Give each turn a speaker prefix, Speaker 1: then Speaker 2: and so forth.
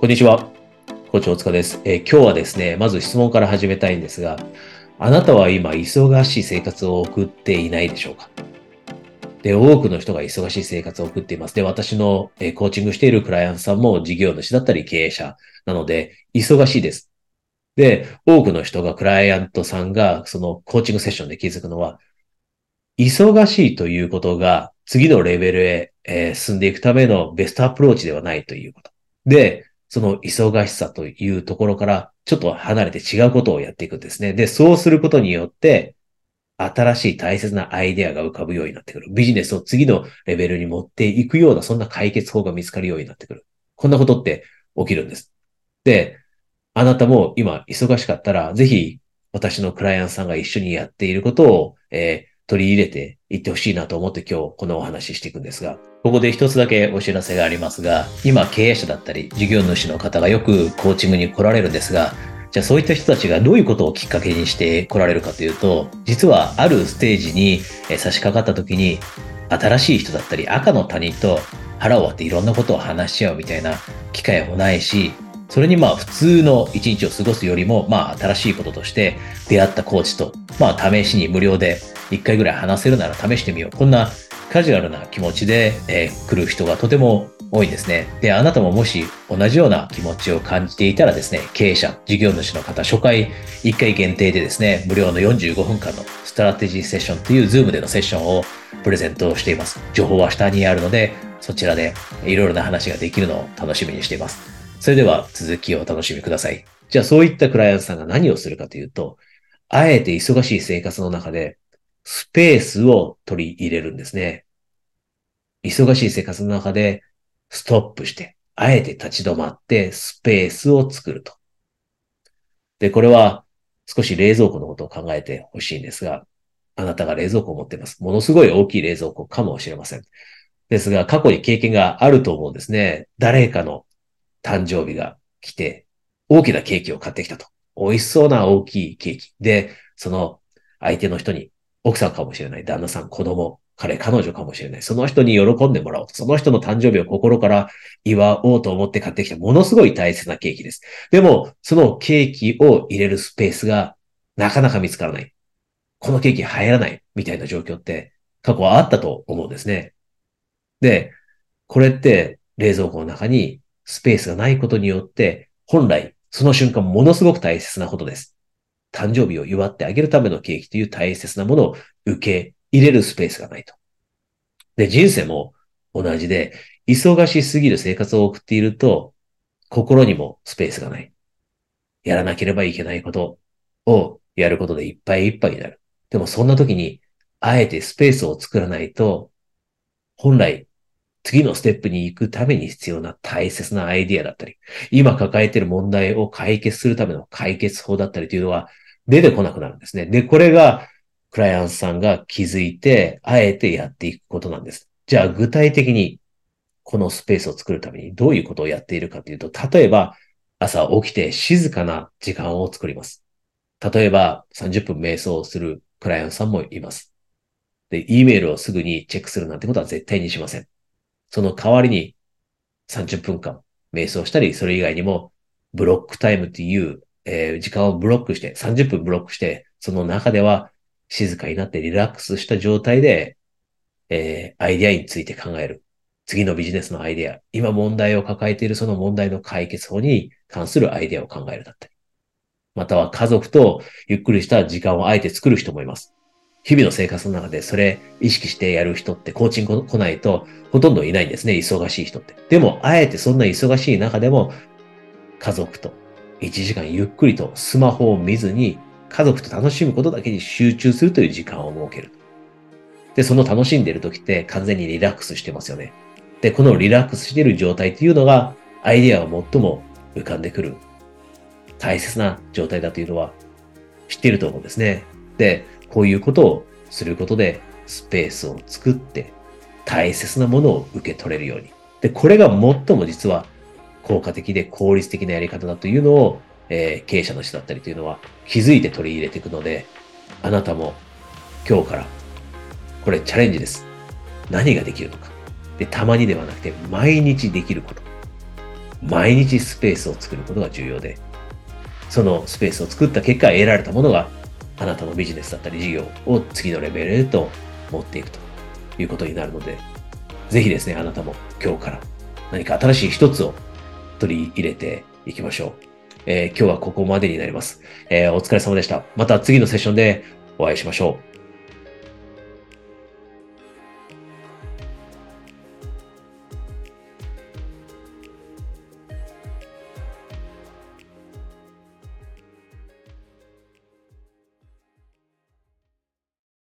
Speaker 1: こんにちは。コーチ大塚です、えー、今日はですね、まず質問から始めたいんですが、あなたは今忙しい生活を送っていないでしょうか？で、多くの人が忙しい生活を送っています。で、私の、えー、コーチングしているクライアントさんも事業主だったり経営者なので、忙しいです。で、多くの人が、クライアントさんが、そのコーチングセッションで気づくのは、忙しいということが次のレベルへ、えー、進んでいくためのベストアプローチではないということ。で、その忙しさというところからちょっと離れて違うことをやっていくんですね。で、そうすることによって、新しい大切なアイデアが浮かぶようになってくる。ビジネスを次のレベルに持っていくような、そんな解決法が見つかるようになってくる。こんなことって起きるんです。で、あなたも今忙しかったら、ぜひ私のクライアントさんが一緒にやっていることを、えー、取り入れていってほしいなと思って今日このお話ししていくんですが、ここで一つだけお知らせがありますが、今経営者だったり事業主の方がよくコーチングに来られるんですが、じゃあそういった人たちがどういうことをきっかけにして来られるかというと、実はあるステージに差し掛かった時に、新しい人だったり赤の他人と腹を割っていろんなことを話し合うみたいな機会もないし、それにまあ普通の一日を過ごすよりもまあ新しいこととして出会ったコーチとまあ試しに無料で一回ぐらい話せるなら試してみよう。こんなカジュアルな気持ちで、えー、来る人がとても多いんですね。で、あなたももし同じような気持ちを感じていたらですね、経営者、事業主の方、初回1回限定でですね、無料の45分間のストラテジーセッションという Zoom でのセッションをプレゼントしています。情報は下にあるので、そちらでいろいろな話ができるのを楽しみにしています。それでは続きをお楽しみください。じゃあそういったクライアントさんが何をするかというと、あえて忙しい生活の中でスペースを取り入れるんですね。忙しい生活の中でストップして、あえて立ち止まってスペースを作ると。で、これは少し冷蔵庫のことを考えてほしいんですが、あなたが冷蔵庫を持っています。ものすごい大きい冷蔵庫かもしれません。ですが、過去に経験があると思うんですね。誰かの誕生日が来て、大きなケーキを買ってきたと。美味しそうな大きいケーキ。で、その相手の人に、奥さんかもしれない、旦那さん、子供、彼、彼女かもしれない。その人に喜んでもらおうと。その人の誕生日を心から祝おうと思って買ってきた、ものすごい大切なケーキです。でも、そのケーキを入れるスペースがなかなか見つからない。このケーキ入らない、みたいな状況って過去はあったと思うんですね。で、これって冷蔵庫の中にスペースがないことによって、本来、その瞬間ものすごく大切なことです。誕生日を祝ってあげるためのケーキという大切なものを受け入れるスペースがないと。で、人生も同じで、忙しすぎる生活を送っていると、心にもスペースがない。やらなければいけないことをやることでいっぱいいっぱいになる。でもそんな時に、あえてスペースを作らないと、本来次のステップに行くために必要な大切なアイディアだったり、今抱えている問題を解決するための解決法だったりというのは出てこなくなるんですね。で、これがクライアントさんが気づいて、あえてやっていくことなんです。じゃあ具体的にこのスペースを作るためにどういうことをやっているかというと、例えば朝起きて静かな時間を作ります。例えば30分瞑想をするクライアントさんもいます。で、E メールをすぐにチェックするなんてことは絶対にしません。その代わりに30分間瞑想したり、それ以外にもブロックタイムっていう、えー、時間をブロックして、30分ブロックして、その中では静かになってリラックスした状態で、えー、アイデアについて考える。次のビジネスのアイデア、今問題を抱えているその問題の解決法に関するアイデアを考えるだったり。または家族とゆっくりした時間をあえて作る人もいます。日々の生活の中でそれ意識してやる人ってコーチング来ないとほとんどいないんですね。忙しい人って。でも、あえてそんな忙しい中でも家族と1時間ゆっくりとスマホを見ずに家族と楽しむことだけに集中するという時間を設ける。で、その楽しんでいる時って完全にリラックスしてますよね。で、このリラックスしている状態っていうのがアイデアが最も浮かんでくる大切な状態だというのは知っていると思うんですね。で、こういうことをすることでスペースを作って大切なものを受け取れるように。で、これが最も実は効果的で効率的なやり方だというのを、えー、経営者の人だったりというのは気づいて取り入れていくので、あなたも今日からこれチャレンジです。何ができるのか。で、たまにではなくて毎日できること。毎日スペースを作ることが重要で、そのスペースを作った結果得られたものがあなたのビジネスだったり事業を次のレベルへと持っていくということになるので、ぜひですね、あなたも今日から何か新しい一つを取り入れていきましょう。えー、今日はここまでになります、えー、お疲れ様でした。また次のセッションでお会いしましょう。